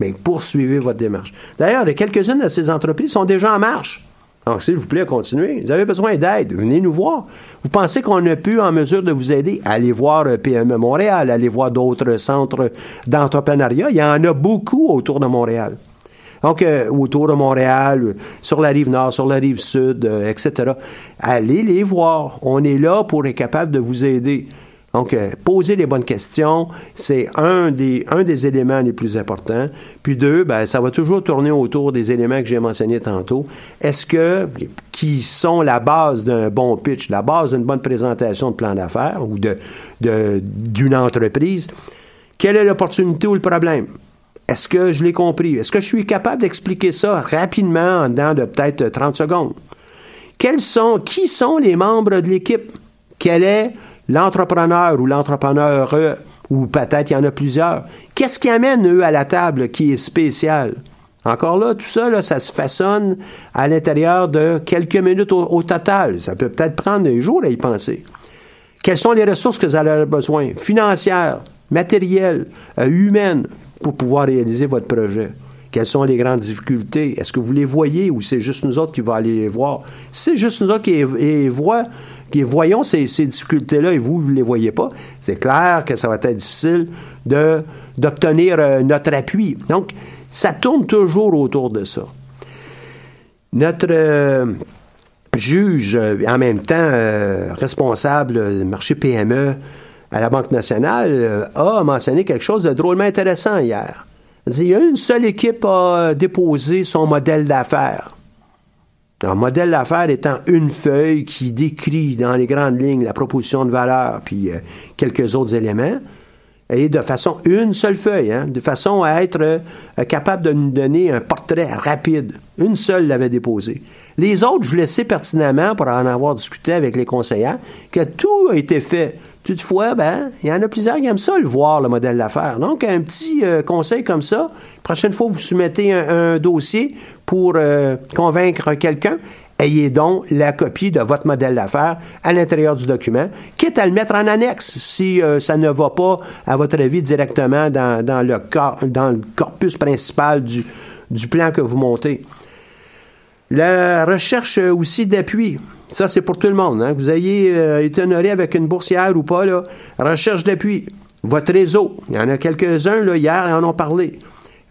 Mais poursuivez votre démarche. D'ailleurs, quelques-unes de ces entreprises sont déjà en marche. Donc, s'il vous plaît, continuez. Vous avez besoin d'aide, venez nous voir. Vous pensez qu'on n'a plus en mesure de vous aider? Allez voir euh, PME Montréal, allez voir d'autres centres d'entrepreneuriat. Il y en a beaucoup autour de Montréal. Donc, euh, autour de Montréal, euh, sur la rive nord, sur la rive sud, etc. Allez les voir. On est là pour être capable de vous aider. Donc, euh, poser les bonnes questions, c'est un des, un des éléments les plus importants. Puis deux, ben, ça va toujours tourner autour des éléments que j'ai mentionnés tantôt. Est-ce que, qui sont la base d'un bon pitch, la base d'une bonne présentation de plan d'affaires ou de, de, d'une entreprise, quelle est l'opportunité ou le problème? Est-ce que je l'ai compris? Est-ce que je suis capable d'expliquer ça rapidement en dedans de peut-être 30 secondes? Quels sont, qui sont les membres de l'équipe? Quel est l'entrepreneur ou l'entrepreneur, ou peut-être il y en a plusieurs? Qu'est-ce qui amène, eux, à la table qui est spécial? Encore là, tout ça, là, ça se façonne à l'intérieur de quelques minutes au, total. Ça peut peut-être prendre des jours à y penser. Quelles sont les ressources que vous avoir besoin? Financières, matérielles, euh, humaines, pour pouvoir réaliser votre projet. Quelles sont les grandes difficultés? Est-ce que vous les voyez ou c'est juste nous autres qui va aller les voir? Si c'est juste nous autres qui les, voient, qui voyons ces, difficultés-là et vous, vous ne les voyez pas, c'est clair que ça va être difficile de, d'obtenir euh, notre appui. Donc, ça tourne toujours autour de ça. Notre euh, juge, euh, en même temps responsable du marché PME à la Banque nationale, a mentionné quelque chose de drôlement intéressant hier. Il y a une seule équipe a déposé son modèle d'affaires. Un modèle d'affaires étant une feuille qui décrit dans les grandes lignes la proposition de valeur puis euh, quelques autres éléments et de façon une seule feuille, hein, de façon à être euh, capable de nous donner un portrait rapide. Une seule l'avait déposé. Les autres, je le sais pertinemment pour en avoir discuté avec les conseillers, que tout a été fait. Toutefois, ben, il y en a plusieurs qui aiment ça le voir, le modèle d'affaires. Donc, un petit euh, conseil comme ça, prochaine fois vous soumettez un, un dossier pour euh, convaincre quelqu'un, ayez donc la copie de votre modèle d'affaires à l'intérieur du document, quitte à le mettre en annexe si euh, ça ne va pas, à votre avis, directement dans, le, dans le corpus principal du, du plan que vous montez. La recherche aussi d'appui. Ça, c'est pour tout le monde. Hein. Vous ayez euh, été honoré avec une boursière ou pas, là. recherche d'appui. Votre réseau. Il y en a quelques-uns, là, hier, en ont parlé.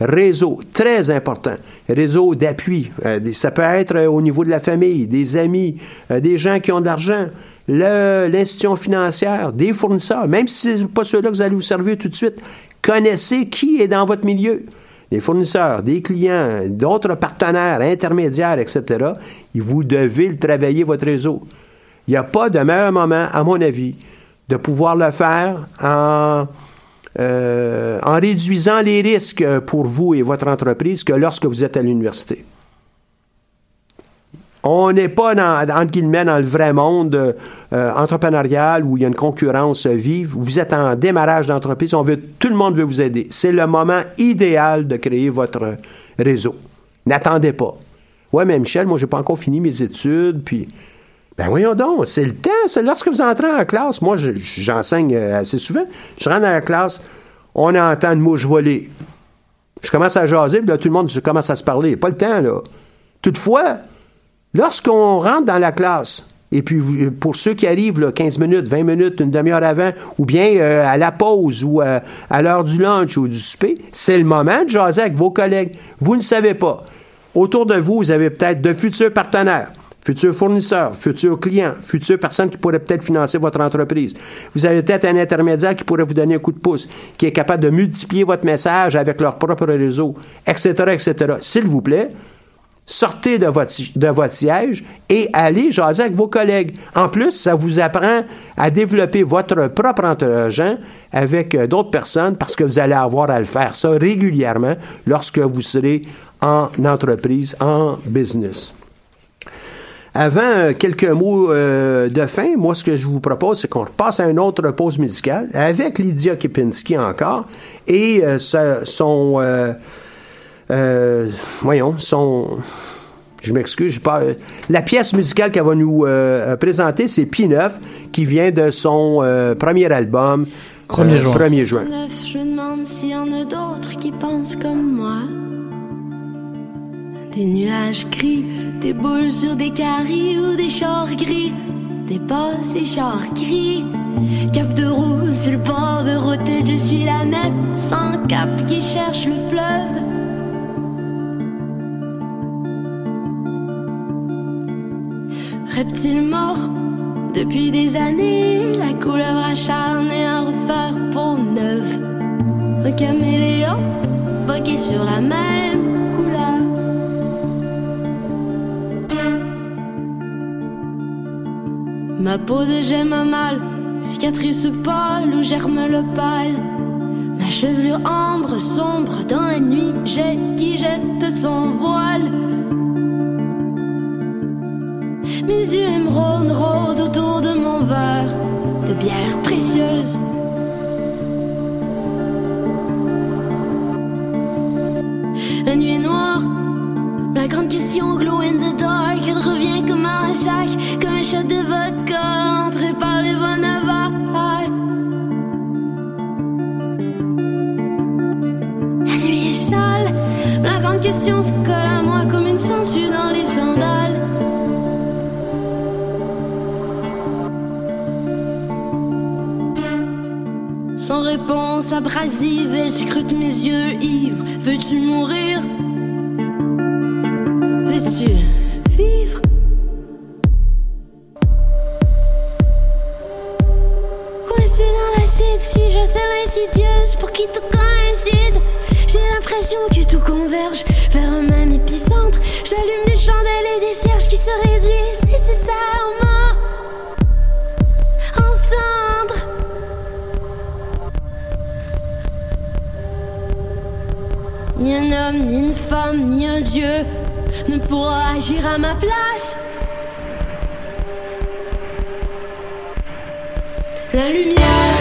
Réseau, très important. Réseau d'appui. Euh, ça peut être euh, au niveau de la famille, des amis, euh, des gens qui ont de l'argent, l'institution financière, des fournisseurs, même si ce n'est pas ceux-là que vous allez vous servir tout de suite. Connaissez qui est dans votre milieu. Des fournisseurs, des clients, d'autres partenaires, intermédiaires, etc. Et vous devez le travailler, votre réseau. Il n'y a pas de meilleur moment, à mon avis, de pouvoir le faire en euh, en réduisant les risques pour vous et votre entreprise que lorsque vous êtes à l'université. On n'est pas dans, entre guillemets, dans le vrai monde euh, entrepreneurial où il y a une concurrence vive. Vous êtes en démarrage d'entreprise. On veut, tout le monde veut vous aider. C'est le moment idéal de créer votre réseau. N'attendez pas. Ouais, mais Michel, moi, j'ai pas encore fini mes études, puis. Ben voyons donc, c'est le temps. Lorsque vous entrez en classe, moi j'enseigne assez souvent, je rentre dans la classe, on entend une mouche voler. Je commence à jaser, puis là, tout le monde commence à se parler. Pas le temps, là. Toutefois, lorsqu'on rentre dans la classe Et puis, pour ceux qui arrivent là, 15 minutes, 20 minutes, une demi-heure avant, ou bien euh, à la pause ou euh, à l'heure du lunch ou du souper, c'est le moment de jaser avec vos collègues. Vous ne savez pas. Autour de vous, vous avez peut-être de futurs partenaires, futurs fournisseurs, futurs clients, futures personnes qui pourraient peut-être financer votre entreprise. Vous avez peut-être un intermédiaire qui pourrait vous donner un coup de pouce, qui est capable de multiplier votre message avec leur propre réseau, etc., etc. S'il vous plaît, sortez de votre, siège et allez jaser avec vos collègues. En plus, ça vous apprend à développer votre propre entourage avec euh, d'autres personnes parce que vous allez avoir à le faire ça régulièrement lorsque vous serez en entreprise, en business. Avant euh, quelques mots euh, de fin, moi ce que je vous propose, c'est qu'on repasse à une autre pause musicale avec Lydia Kipinski encore et euh, ce- son euh, euh, voyons, son. Je m'excuse, je pas. La pièce musicale qu'elle va nous euh, présenter, c'est P9, qui vient de son euh, premier album. Premier euh, juin. 1er juin. Je demande s'il y en a d'autres qui pensent comme moi. Des nuages gris, des boules sur des carrés ou des chars gris. Des passes et chars gris. Cap de roue sur le bord de route, je suis la nef sans cap qui cherche le fleuve. Reptile mort depuis des années, la couleuvre acharnée à refaire pour neuf. Un caméléon bogué sur la même Ma peau de gemme mal, cicatrice pâle où germe le pâle. Ma chevelure ambre sombre dans la nuit, j'ai qui jette son voile. Mes yeux émeraudes rôdent autour de mon verre de bière précieuse. La nuit est noire, la grande question glow in the dark. Se colle à moi comme une sangsue dans les sandales. Sans réponse abrasive, elle scrute mes yeux ivres. Veux-tu mourir? Veux-tu vivre? Coincé dans l'acide, si je sais l'insidieuse pour qui tout ni un dieu ne pourra agir à ma place. La lumière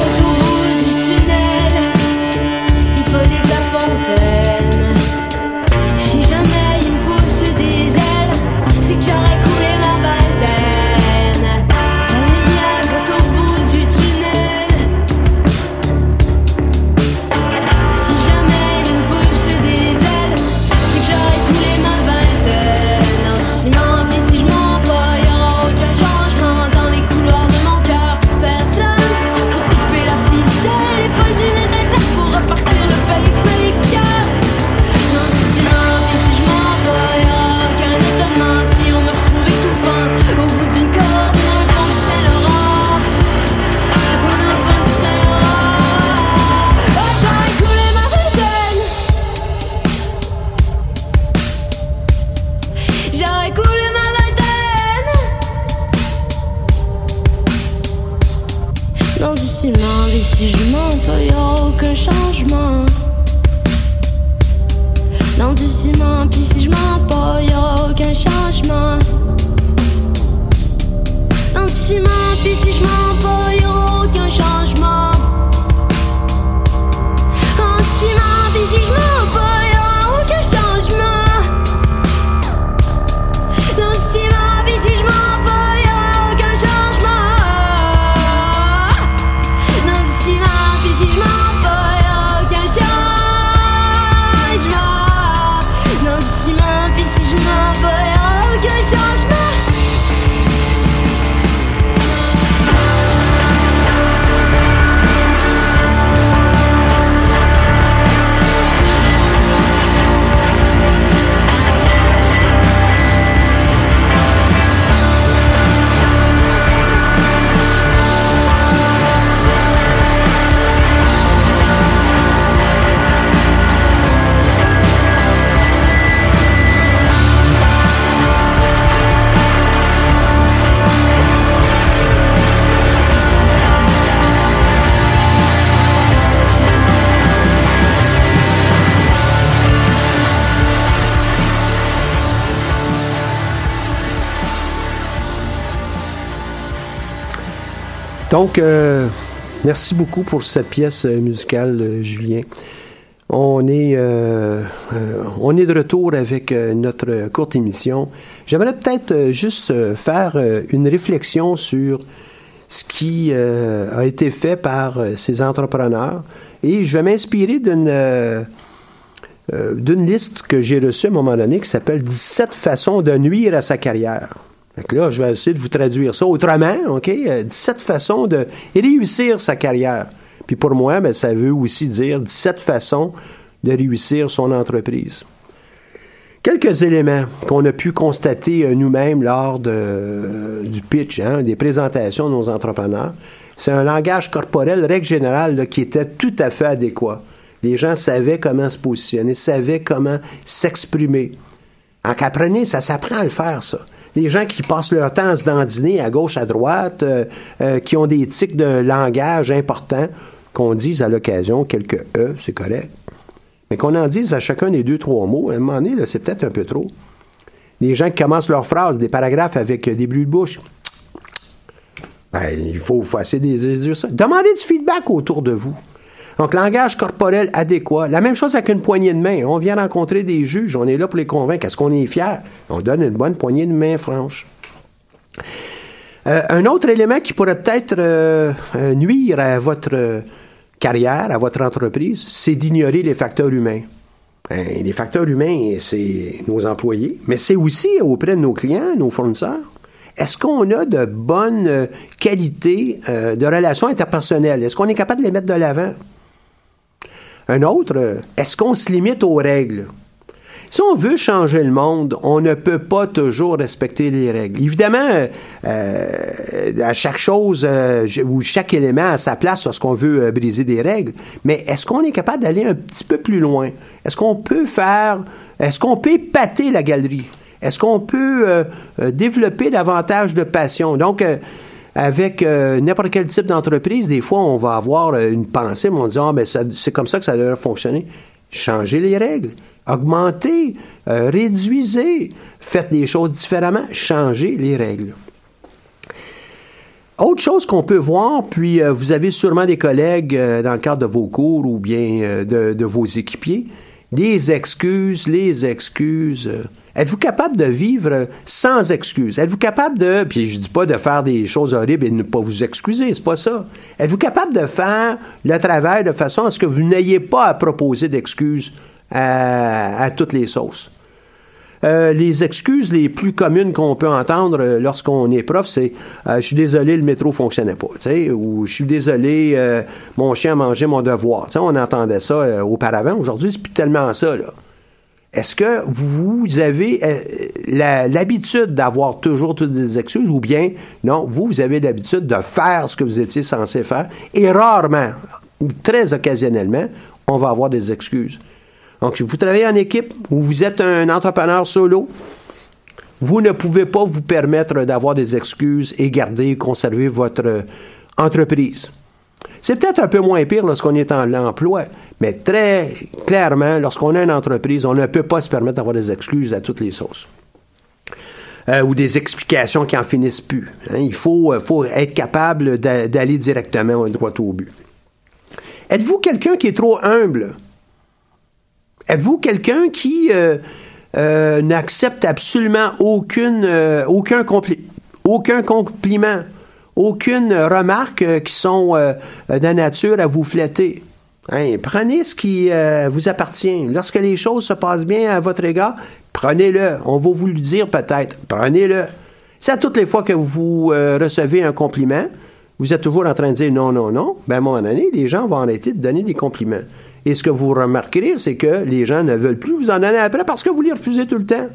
Donc, euh, merci beaucoup pour cette pièce euh, musicale, Julien. On est, euh, on est de retour avec notre courte émission. J'aimerais peut-être juste faire une réflexion sur ce qui a été fait par ces entrepreneurs. Et je vais m'inspirer d'une d'une liste que j'ai reçue à un moment donné qui s'appelle 17 façons de nuire à sa carrière. Que là, je vais essayer de vous traduire ça autrement, OK? Euh, 17 façons de réussir sa carrière. Puis pour moi, ben, ça veut aussi dire 17 façons de réussir son entreprise. Quelques éléments qu'on a pu constater euh, nous-mêmes lors euh, du pitch, hein, des présentations de nos entrepreneurs. C'est un langage corporel, règle générale, là, qui était tout à fait adéquat. Les gens savaient comment se positionner, savaient comment s'exprimer. En qu'apprenez, ça s'apprend à le faire, ça. Les gens qui passent leur temps à se dandiner à gauche, à droite, euh, euh, qui ont des tics de langage importants, qu'on dise à l'occasion quelques E, c'est correct. Mais qu'on en dise à chacun des deux, trois mots, à un moment donné, c'est peut-être un peu trop. Les gens qui commencent leurs phrases, des paragraphes avec euh, des bruits de bouche. Ben, il faut, faut essayer de. Demandez du feedback autour de vous. Donc, langage corporel adéquat. La même chose avec une poignée de main. On vient rencontrer des juges, on est là pour les convaincre. Est-ce qu'on est fier? On donne une bonne poignée de main franche. Euh, un autre élément qui pourrait peut-être euh, euh, nuire à votre carrière, à votre entreprise, c'est d'ignorer les facteurs humains. Hein, les facteurs humains, c'est nos employés, mais c'est aussi auprès de nos clients, nos fournisseurs. Est-ce qu'on a de bonnes qualités de relations interpersonnelles? Est-ce qu'on est capable de les mettre de l'avant? Un autre, est-ce qu'on se limite aux règles? Si on veut changer le monde, on ne peut pas toujours respecter les règles. Évidemment, euh, à chaque chose euh, ou chaque élément a sa place lorsqu'on veut euh, briser des règles. Mais est-ce qu'on est capable d'aller un petit peu plus loin? Est-ce qu'on peut faire, est-ce qu'on peut épater la galerie? Est-ce qu'on peut développer davantage de passion? Donc, avec euh, n'importe quel type d'entreprise, des fois, on va avoir euh, une pensée, mais on dit, ah, ça- c'est comme ça que ça devrait fonctionner. Changez les règles, augmentez, euh, réduisez, faites les choses différemment, changez les règles. Autre chose qu'on peut voir, puis vous avez sûrement des collègues dans le cadre de vos cours ou bien de, de vos équipiers, les excuses, les excuses. Êtes-vous capable de vivre sans excuses? Êtes-vous capable de, puis je dis pas de faire des choses horribles et de ne pas vous excuser, c'est pas ça. Êtes-vous capable de faire le travail de façon à ce que vous n'ayez pas à proposer d'excuses à, toutes les sauces? Euh, les excuses les plus communes qu'on peut entendre lorsqu'on est prof, c'est euh, je suis désolé, le métro fonctionnait pas, ou je suis désolé, euh, mon chien a mangé mon devoir. On entendait ça auparavant. Aujourd'hui, c'est plus tellement ça, là. Est-ce que vous avez euh, l'habitude d'avoir toujours toutes des excuses ou bien non, vous, vous avez l'habitude de faire ce que vous étiez censé faire et rarement, très occasionnellement, on va avoir des excuses? Donc, si vous travaillez en équipe ou vous êtes un entrepreneur solo, vous ne pouvez pas vous permettre d'avoir des excuses et garder, conserver votre entreprise. C'est peut-être un peu moins pire lorsqu'on est en emploi, mais très clairement, lorsqu'on a une entreprise, on ne peut pas se permettre d'avoir des excuses à toutes les sauces. Euh, ou des explications qui en finissent plus. hein. Il faut, euh, faut être capable d'a- d'aller directement droit au but. Êtes-vous quelqu'un qui est trop humble? Êtes-vous quelqu'un qui euh, n'accepte absolument aucune, aucun, compli- aucun compliment, aucune remarque euh, qui sont euh, de nature à vous flatter? Hein, prenez ce qui euh, vous appartient. Lorsque les choses se passent bien à votre égard, prenez-le. On va vous le dire peut-être. Prenez-le. Si à toutes les fois que vous euh, recevez un compliment, vous êtes toujours en train de dire non, non, non, ben à un moment donné, les gens vont arrêter de donner des compliments. Et ce que vous remarquerez, c'est que les gens ne veulent plus vous en donner après parce que vous les refusez tout le temps.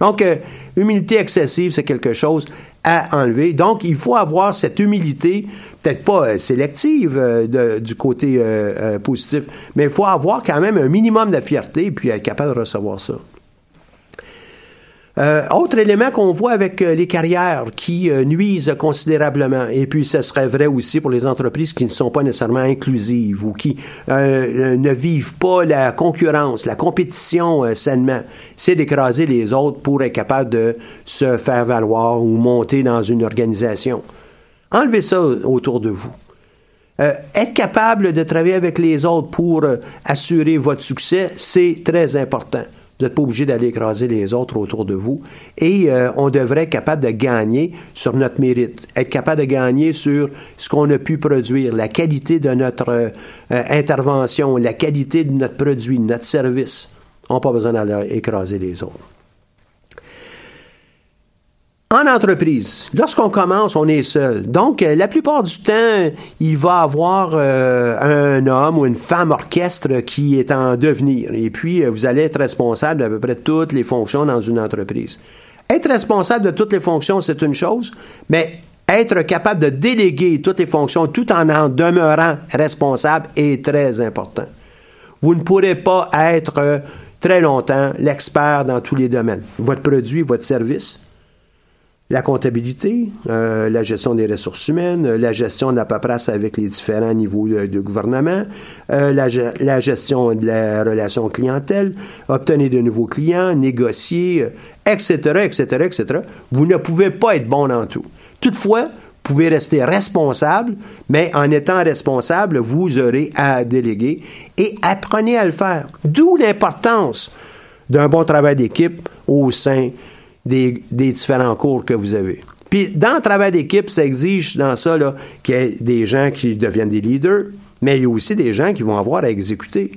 Donc, euh, humilité excessive, c'est quelque chose à enlever. Donc, il faut avoir cette humilité, peut-être pas euh, sélective euh, du côté positif, mais il faut avoir quand même un minimum de fierté et puis être capable de recevoir ça. Euh, autre élément qu'on voit avec euh, les carrières qui euh, nuisent considérablement, et puis ce serait vrai aussi pour les entreprises qui ne sont pas nécessairement inclusives ou qui ne vivent pas la concurrence, la compétition sainement, c'est d'écraser les autres pour être capable de se faire valoir ou monter dans une organisation. Enlevez ça autour de vous. Être capable de travailler avec les autres pour assurer votre succès, c'est très important. Vous n'êtes pas obligé d'aller écraser les autres autour de vous. Et euh, on devrait être capable de gagner sur notre mérite, être capable de gagner sur ce qu'on a pu produire, la qualité de notre euh, intervention, la qualité de notre produit, de notre service. On n'a pas besoin d'aller écraser les autres. En entreprise, lorsqu'on commence, on est seul. Donc, euh, la plupart du temps, il va avoir euh, un homme ou une femme orchestre qui est en devenir. Et puis, euh, vous allez être responsable d'à peu près toutes les fonctions dans une entreprise. Être responsable de toutes les fonctions, c'est une chose, mais être capable de déléguer toutes les fonctions tout en en demeurant responsable est très important. Vous ne pourrez pas être très longtemps l'expert dans tous les domaines. Votre produit, votre service, la comptabilité, euh, la gestion des ressources humaines, euh, la gestion de la paperasse avec les différents niveaux de, de gouvernement, euh, la, ge- la gestion de la relation clientèle, obtenir de nouveaux clients, négocier, etc., etc., etc. Vous ne pouvez pas être bon dans tout. Toutefois, vous pouvez rester responsable, mais en étant responsable, vous aurez à déléguer et apprenez à le faire. D'où l'importance d'un bon travail d'équipe au sein des, différents cours que vous avez. Puis, dans le travail d'équipe, ça exige dans ça qu'il y ait des gens qui deviennent des leaders, mais il y a aussi des gens qui vont avoir à exécuter.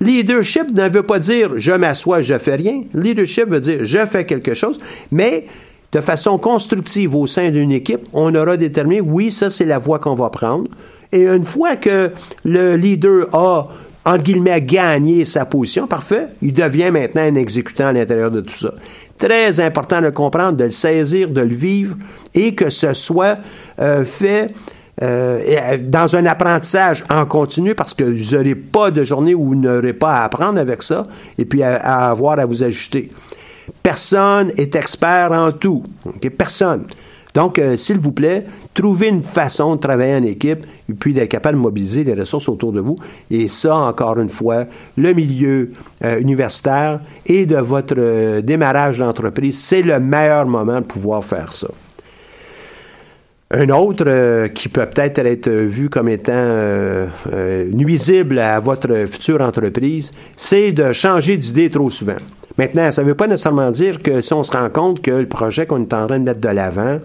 Leadership ne veut pas dire je m'assois, je fais rien. Leadership veut dire je fais quelque chose, mais de façon constructive au sein d'une équipe, on aura déterminé, oui, ça c'est la voie qu'on va prendre. Et une fois que le leader a, entre guillemets, gagné sa position, parfait, il devient maintenant un exécutant à l'intérieur de tout ça. Très important de le comprendre, de le saisir, de le vivre et que ce soit euh, fait euh, euh, dans un apprentissage en continu parce que vous n'aurez pas de journée où vous n'aurez pas à apprendre avec ça et puis à, avoir à vous ajuster. Personne est expert en tout. Personne. Donc, euh, s'il vous plaît, trouvez une façon de travailler en équipe et puis d'être capable de mobiliser les ressources autour de vous. Et ça, encore une fois, le milieu euh, universitaire et de votre euh, démarrage d'entreprise, c'est le meilleur moment de pouvoir faire ça. Un autre qui peut peut-être être vu comme étant nuisible à votre future entreprise, c'est de changer d'idée trop souvent. Maintenant, ça ne veut pas nécessairement dire que si on se rend compte que le projet qu'on est en train de mettre de l'avant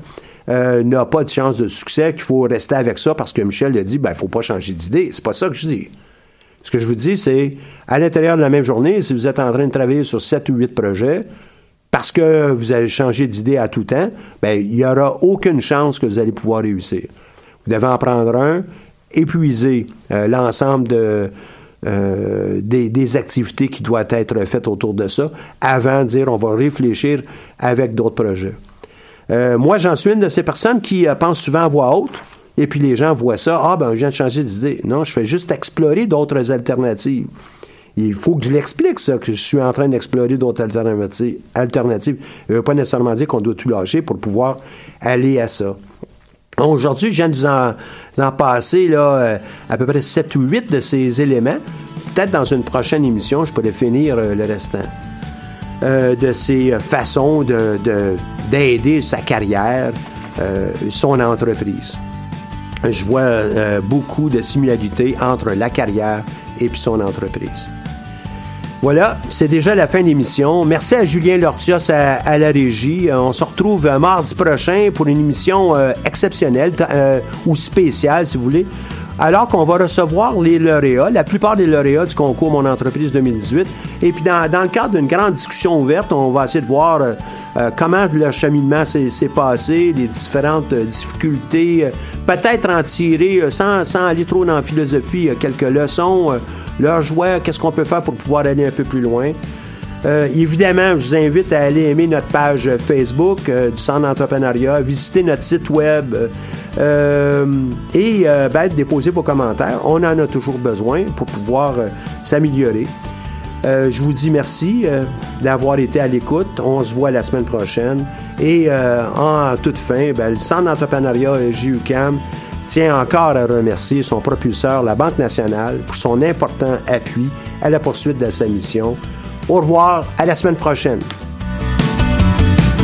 euh, n'a pas de chance de succès, qu'il faut rester avec ça parce que Michel a dit, ben, il ne faut pas changer d'idée. C'est pas ça que je dis. Ce que je vous dis, c'est à l'intérieur de la même journée, si vous êtes en train de travailler sur 7 ou 8 projets, parce que vous avez changé d'idée à tout temps, ben, il n'y aura aucune chance que vous allez pouvoir réussir. Vous devez en prendre un, épuiser euh, l'ensemble de, euh, des, activités qui doivent être faites autour de ça, avant de dire on va réfléchir avec d'autres projets. Euh, moi, j'en suis une de ces personnes qui euh, pensent souvent à voix haute, et puis les gens voient ça, ah ben, je viens de changer d'idée. Non, je fais juste explorer d'autres alternatives. Il faut que je l'explique, ça, que je suis en train d'explorer d'autres alternatives. alternatives. Ça ne veut pas nécessairement dire qu'on doit tout lâcher pour pouvoir aller à ça. Aujourd'hui, je viens de vous en, passer là, euh, à peu près 7 ou 8 de ces éléments. Peut-être dans une prochaine émission, je pourrais finir euh, le restant. Euh, de euh, façons de, de- d'aider sa carrière, son entreprise. Je vois beaucoup de similarités entre la carrière et puis son entreprise. Voilà, c'est déjà la fin de l'émission. Merci à Julien Lortios à, à la régie. Euh, On se retrouve euh, mardi prochain pour une émission euh, exceptionnelle ou spéciale, si vous voulez. Alors qu'on va recevoir les lauréats, la plupart des lauréats du concours Mon entreprise 2018. Et puis, dans, dans le cadre d'une grande discussion ouverte, on va essayer de voir euh, comment le cheminement s'est passé, les différentes difficultés, peut-être en tirer, sans, sans aller trop dans la philosophie, quelques leçons, leur joie, qu'est-ce qu'on peut faire pour pouvoir aller un peu plus loin. Euh, évidemment, je vous invite à aller aimer notre page Facebook euh, du Centre d'entrepreneuriat, visiter notre site web euh, et ben, déposer vos commentaires. On en a toujours besoin pour pouvoir s'améliorer. Je vous dis merci d'avoir été à l'écoute. On se voit la semaine prochaine. Et en toute fin, ben, le Centre d'entrepreneuriat JUCAM tient encore à remercier son propulseur, la Banque nationale, pour son important appui à la poursuite de sa mission. Au revoir, à la semaine prochaine.